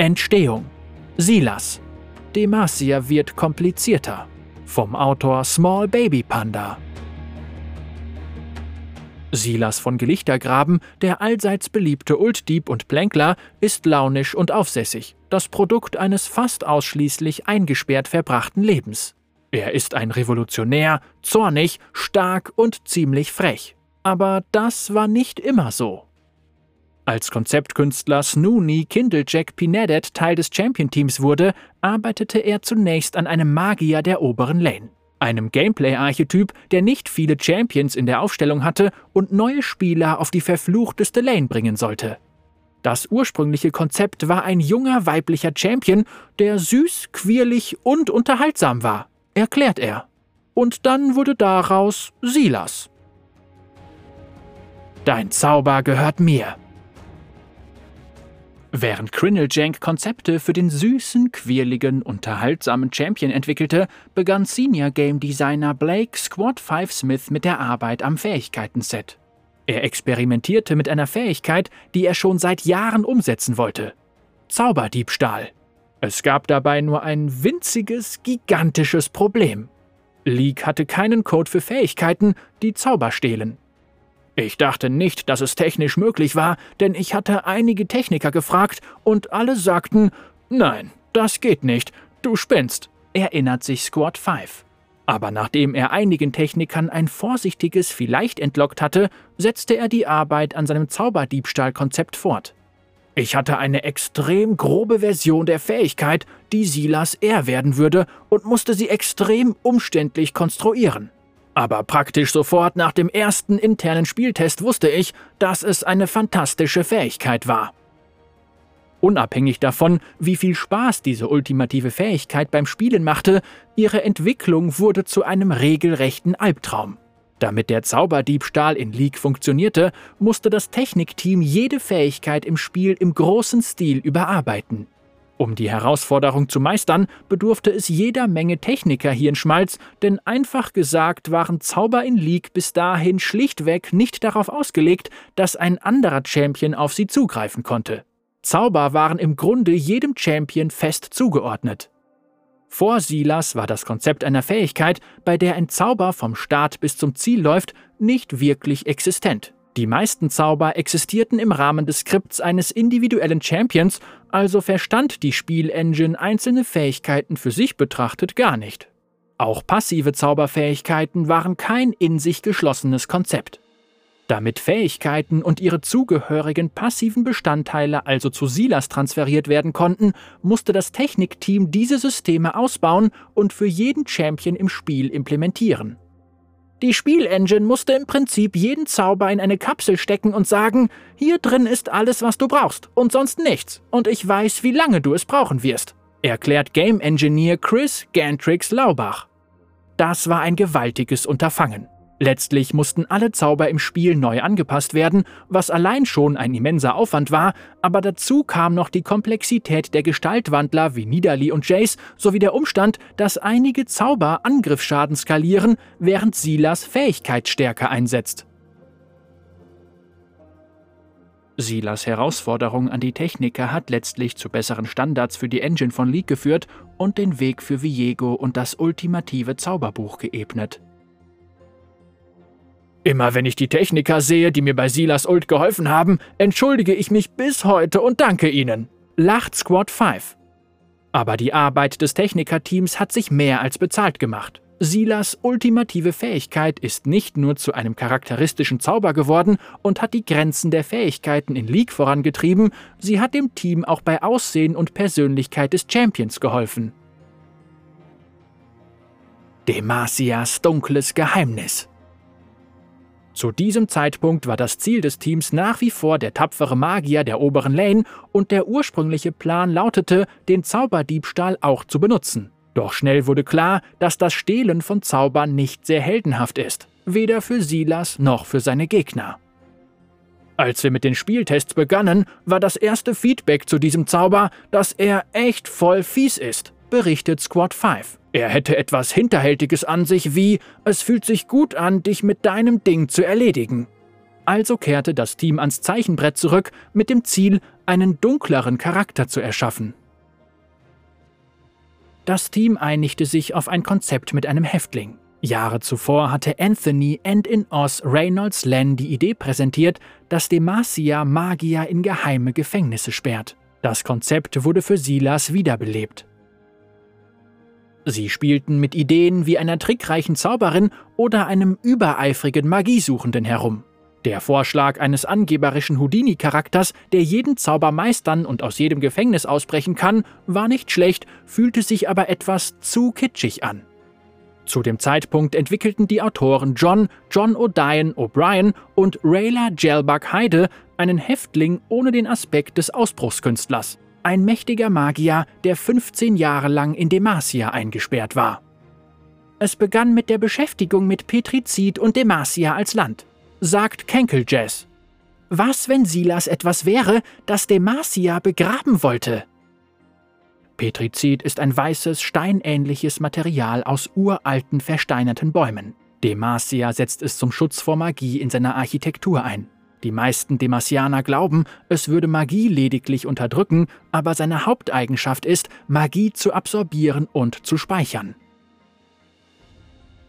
Entstehung Silas. Demacia wird komplizierter. Vom Autor Small Baby Panda. Silas von Gelichtergraben, der allseits beliebte Ultdieb und Plänkler, ist launisch und aufsässig, das Produkt eines fast ausschließlich eingesperrt verbrachten Lebens. Er ist ein Revolutionär, zornig, stark und ziemlich frech. Aber das war nicht immer so. Als Konzeptkünstler Snooney Kindlejack Pinedet Teil des Champion-Teams wurde, arbeitete er zunächst an einem Magier der oberen Lane. Einem Gameplay-Archetyp, der nicht viele Champions in der Aufstellung hatte und neue Spieler auf die verfluchteste Lane bringen sollte. Das ursprüngliche Konzept war ein junger weiblicher Champion, der süß, quirlig und unterhaltsam war, erklärt er. Und dann wurde daraus Silas. Dein Zauber gehört mir, Während Crinneljank Konzepte für den süßen, quirligen, unterhaltsamen Champion entwickelte, begann Senior Game Designer Blake Squad 5 Smith mit der Arbeit am Fähigkeiten-Set. Er experimentierte mit einer Fähigkeit, die er schon seit Jahren umsetzen wollte: Zauberdiebstahl. Es gab dabei nur ein winziges, gigantisches Problem. League hatte keinen Code für Fähigkeiten, die Zauber stehlen. Ich dachte nicht, dass es technisch möglich war, denn ich hatte einige Techniker gefragt und alle sagten, nein, das geht nicht, du spinnst, erinnert sich Squad 5. Aber nachdem er einigen Technikern ein vorsichtiges Vielleicht entlockt hatte, setzte er die Arbeit an seinem Zauberdiebstahlkonzept fort. Ich hatte eine extrem grobe Version der Fähigkeit, die Silas er werden würde, und musste sie extrem umständlich konstruieren. Aber praktisch sofort nach dem ersten internen Spieltest wusste ich, dass es eine fantastische Fähigkeit war. Unabhängig davon, wie viel Spaß diese ultimative Fähigkeit beim Spielen machte, ihre Entwicklung wurde zu einem regelrechten Albtraum. Damit der Zauberdiebstahl in League funktionierte, musste das Technikteam jede Fähigkeit im Spiel im großen Stil überarbeiten. Um die Herausforderung zu meistern, bedurfte es jeder Menge Techniker hier in Schmalz, denn einfach gesagt waren Zauber in League bis dahin schlichtweg nicht darauf ausgelegt, dass ein anderer Champion auf sie zugreifen konnte. Zauber waren im Grunde jedem Champion fest zugeordnet. Vor Silas war das Konzept einer Fähigkeit, bei der ein Zauber vom Start bis zum Ziel läuft, nicht wirklich existent. Die meisten Zauber existierten im Rahmen des Skripts eines individuellen Champions, also verstand die Spielengine einzelne Fähigkeiten für sich betrachtet gar nicht. Auch passive Zauberfähigkeiten waren kein in sich geschlossenes Konzept. Damit Fähigkeiten und ihre zugehörigen passiven Bestandteile also zu Silas transferiert werden konnten, musste das Technikteam diese Systeme ausbauen und für jeden Champion im Spiel implementieren. Die Spielengine musste im Prinzip jeden Zauber in eine Kapsel stecken und sagen, hier drin ist alles, was du brauchst und sonst nichts, und ich weiß, wie lange du es brauchen wirst, erklärt Game Engineer Chris Gantrix Laubach. Das war ein gewaltiges Unterfangen. Letztlich mussten alle Zauber im Spiel neu angepasst werden, was allein schon ein immenser Aufwand war, aber dazu kam noch die Komplexität der Gestaltwandler wie Nidalee und Jace sowie der Umstand, dass einige Zauber Angriffsschaden skalieren, während Silas Fähigkeitsstärke einsetzt. Silas Herausforderung an die Techniker hat letztlich zu besseren Standards für die Engine von League geführt und den Weg für Viego und das ultimative Zauberbuch geebnet. Immer wenn ich die Techniker sehe, die mir bei Silas Ult geholfen haben, entschuldige ich mich bis heute und danke ihnen. Lacht Squad 5. Aber die Arbeit des Technikerteams hat sich mehr als bezahlt gemacht. Silas ultimative Fähigkeit ist nicht nur zu einem charakteristischen Zauber geworden und hat die Grenzen der Fähigkeiten in League vorangetrieben, sie hat dem Team auch bei Aussehen und Persönlichkeit des Champions geholfen. Demacias dunkles Geheimnis. Zu diesem Zeitpunkt war das Ziel des Teams nach wie vor der tapfere Magier der oberen Lane und der ursprüngliche Plan lautete, den Zauberdiebstahl auch zu benutzen. Doch schnell wurde klar, dass das Stehlen von Zaubern nicht sehr heldenhaft ist, weder für Silas noch für seine Gegner. Als wir mit den Spieltests begannen, war das erste Feedback zu diesem Zauber, dass er echt voll fies ist, berichtet Squad 5. Er hätte etwas Hinterhältiges an sich wie, es fühlt sich gut an, dich mit deinem Ding zu erledigen. Also kehrte das Team ans Zeichenbrett zurück mit dem Ziel, einen dunkleren Charakter zu erschaffen. Das Team einigte sich auf ein Konzept mit einem Häftling. Jahre zuvor hatte Anthony End in Oz Reynolds Len die Idee präsentiert, dass Demacia Magier in geheime Gefängnisse sperrt. Das Konzept wurde für Silas wiederbelebt. Sie spielten mit Ideen wie einer trickreichen Zauberin oder einem übereifrigen Magiesuchenden herum. Der Vorschlag eines angeberischen Houdini-Charakters, der jeden Zauber meistern und aus jedem Gefängnis ausbrechen kann, war nicht schlecht, fühlte sich aber etwas zu kitschig an. Zu dem Zeitpunkt entwickelten die Autoren John John O'Diane O'Brien und Rayla Gelbach Heide einen Häftling ohne den Aspekt des Ausbruchskünstlers. Ein mächtiger Magier, der 15 Jahre lang in Demacia eingesperrt war. Es begann mit der Beschäftigung mit Petrizid und Demacia als Land, sagt Kenkel Jazz. Was, wenn Silas etwas wäre, das Demacia begraben wollte? Petrizid ist ein weißes, steinähnliches Material aus uralten, versteinerten Bäumen. Demacia setzt es zum Schutz vor Magie in seiner Architektur ein. Die meisten Demasianer glauben, es würde Magie lediglich unterdrücken, aber seine Haupteigenschaft ist, Magie zu absorbieren und zu speichern.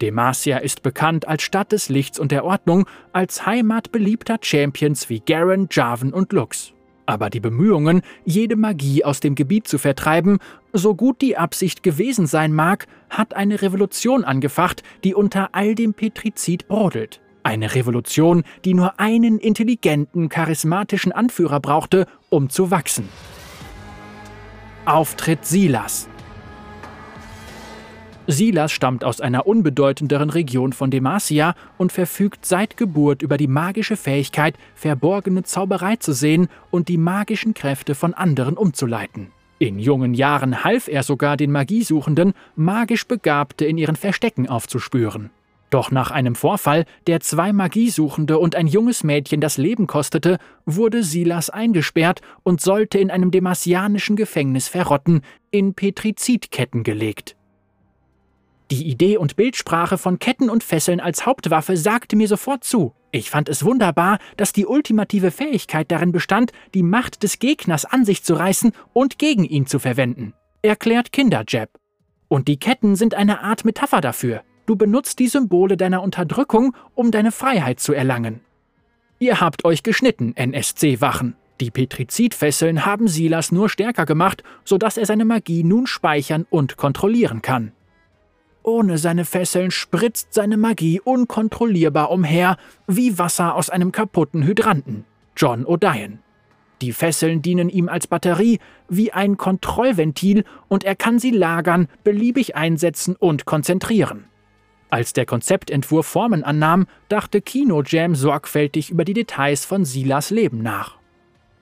Demacia ist bekannt als Stadt des Lichts und der Ordnung, als Heimat beliebter Champions wie Garen, Jarvan und Lux. Aber die Bemühungen, jede Magie aus dem Gebiet zu vertreiben, so gut die Absicht gewesen sein mag, hat eine Revolution angefacht, die unter all dem Petrizid brodelt. Eine Revolution, die nur einen intelligenten, charismatischen Anführer brauchte, um zu wachsen. Auftritt Silas. Silas stammt aus einer unbedeutenderen Region von Demacia und verfügt seit Geburt über die magische Fähigkeit, verborgene Zauberei zu sehen und die magischen Kräfte von anderen umzuleiten. In jungen Jahren half er sogar den Magiesuchenden, magisch Begabte in ihren Verstecken aufzuspüren. Doch nach einem Vorfall, der zwei Magiesuchende und ein junges Mädchen das Leben kostete, wurde Silas eingesperrt und sollte in einem demasianischen Gefängnis verrotten, in Petrizidketten gelegt. Die Idee und Bildsprache von Ketten und Fesseln als Hauptwaffe sagte mir sofort zu. Ich fand es wunderbar, dass die ultimative Fähigkeit darin bestand, die Macht des Gegners an sich zu reißen und gegen ihn zu verwenden, erklärt Kinderjab. Und die Ketten sind eine Art Metapher dafür. Du benutzt die Symbole deiner Unterdrückung, um deine Freiheit zu erlangen. Ihr habt euch geschnitten, NSC-Wachen. Die Petrizidfesseln haben Silas nur stärker gemacht, sodass er seine Magie nun speichern und kontrollieren kann. Ohne seine Fesseln spritzt seine Magie unkontrollierbar umher, wie Wasser aus einem kaputten Hydranten. John O'Diane. Die Fesseln dienen ihm als Batterie, wie ein Kontrollventil, und er kann sie lagern, beliebig einsetzen und konzentrieren. Als der Konzeptentwurf Formen annahm, dachte Kino Jam sorgfältig über die Details von Silas Leben nach.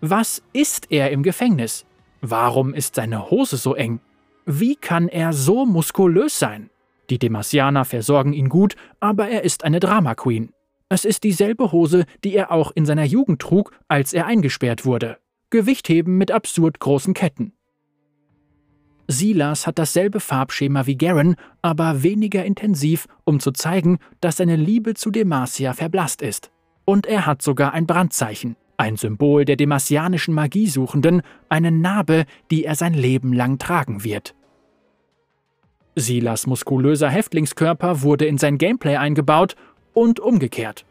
Was ist er im Gefängnis? Warum ist seine Hose so eng? Wie kann er so muskulös sein? Die Demasianer versorgen ihn gut, aber er ist eine Drama Queen. Es ist dieselbe Hose, die er auch in seiner Jugend trug, als er eingesperrt wurde. Gewichtheben mit absurd großen Ketten. Silas hat dasselbe Farbschema wie Garen, aber weniger intensiv, um zu zeigen, dass seine Liebe zu Demacia verblasst ist. Und er hat sogar ein Brandzeichen, ein Symbol der demasianischen Magiesuchenden, eine Narbe, die er sein Leben lang tragen wird. Silas muskulöser Häftlingskörper wurde in sein Gameplay eingebaut und umgekehrt.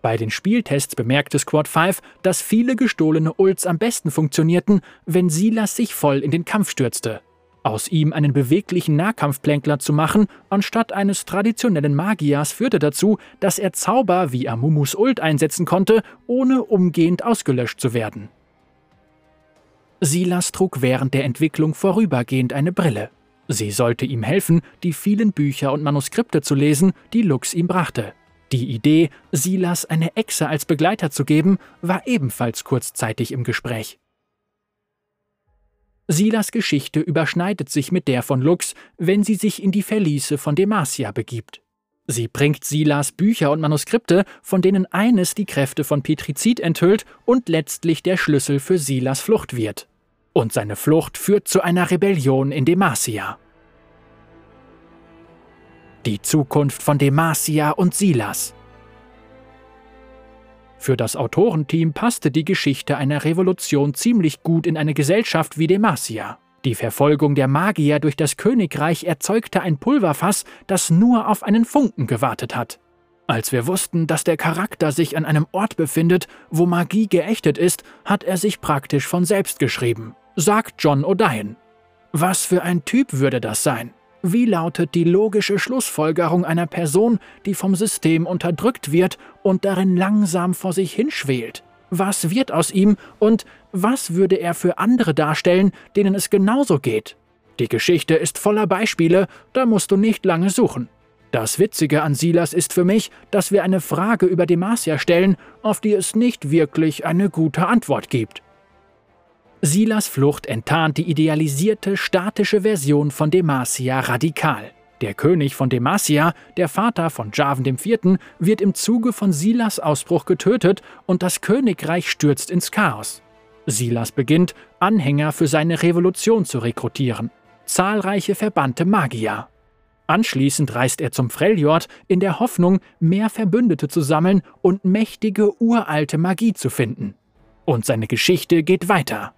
Bei den Spieltests bemerkte Squad 5, dass viele gestohlene Ults am besten funktionierten, wenn Silas sich voll in den Kampf stürzte. Aus ihm einen beweglichen Nahkampfplänkler zu machen, anstatt eines traditionellen Magiers, führte dazu, dass er Zauber wie Amumus Ult einsetzen konnte, ohne umgehend ausgelöscht zu werden. Silas trug während der Entwicklung vorübergehend eine Brille. Sie sollte ihm helfen, die vielen Bücher und Manuskripte zu lesen, die Lux ihm brachte. Die Idee, Silas eine Echse als Begleiter zu geben, war ebenfalls kurzzeitig im Gespräch. Silas Geschichte überschneidet sich mit der von Lux, wenn sie sich in die Verliese von Demacia begibt. Sie bringt Silas Bücher und Manuskripte, von denen eines die Kräfte von Petrizid enthüllt und letztlich der Schlüssel für Silas Flucht wird und seine Flucht führt zu einer Rebellion in Demacia. Die Zukunft von Demacia und Silas. Für das Autorenteam passte die Geschichte einer Revolution ziemlich gut in eine Gesellschaft wie Demacia. Die Verfolgung der Magier durch das Königreich erzeugte ein Pulverfass, das nur auf einen Funken gewartet hat. Als wir wussten, dass der Charakter sich an einem Ort befindet, wo Magie geächtet ist, hat er sich praktisch von selbst geschrieben, sagt John O'Dyan. Was für ein Typ würde das sein? Wie lautet die logische Schlussfolgerung einer Person, die vom System unterdrückt wird und darin langsam vor sich hinschwelt? Was wird aus ihm und was würde er für andere darstellen, denen es genauso geht? Die Geschichte ist voller Beispiele, da musst du nicht lange suchen. Das Witzige an Silas ist für mich, dass wir eine Frage über Demacia stellen, auf die es nicht wirklich eine gute Antwort gibt. Silas Flucht enttarnt die idealisierte, statische Version von Demacia radikal. Der König von Demacia, der Vater von Jarvan IV., wird im Zuge von Silas Ausbruch getötet und das Königreich stürzt ins Chaos. Silas beginnt, Anhänger für seine Revolution zu rekrutieren. Zahlreiche verbannte Magier. Anschließend reist er zum Freljord in der Hoffnung, mehr Verbündete zu sammeln und mächtige uralte Magie zu finden. Und seine Geschichte geht weiter.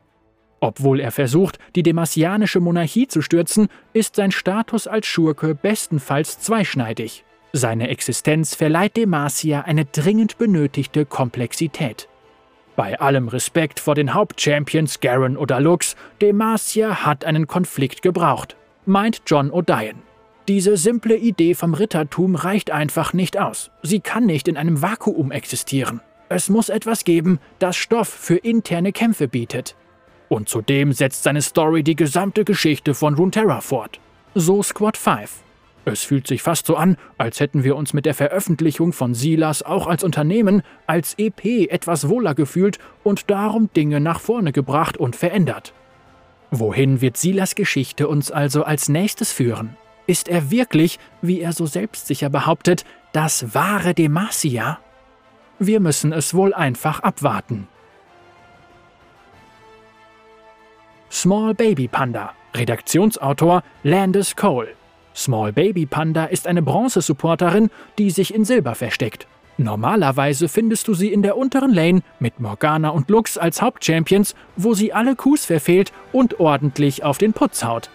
Obwohl er versucht, die demasianische Monarchie zu stürzen, ist sein Status als Schurke bestenfalls zweischneidig. Seine Existenz verleiht Demacia eine dringend benötigte Komplexität. Bei allem Respekt vor den Hauptchampions Garen oder Lux, Demacia hat einen Konflikt gebraucht, meint John O'Dyan. Diese simple Idee vom Rittertum reicht einfach nicht aus. Sie kann nicht in einem Vakuum existieren. Es muss etwas geben, das Stoff für interne Kämpfe bietet. Und zudem setzt seine Story die gesamte Geschichte von Runeterra fort. So Squad 5. Es fühlt sich fast so an, als hätten wir uns mit der Veröffentlichung von Silas auch als Unternehmen, als EP etwas wohler gefühlt und darum Dinge nach vorne gebracht und verändert. Wohin wird Silas Geschichte uns also als nächstes führen? Ist er wirklich, wie er so selbstsicher behauptet, das wahre Demacia? Wir müssen es wohl einfach abwarten. Small Baby Panda. Redaktionsautor Landis Cole. Small Baby Panda ist eine Bronze-Supporterin, die sich in Silber versteckt. Normalerweise findest du sie in der unteren Lane mit Morgana und Lux als Hauptchampions, wo sie alle Qs verfehlt und ordentlich auf den Putz haut.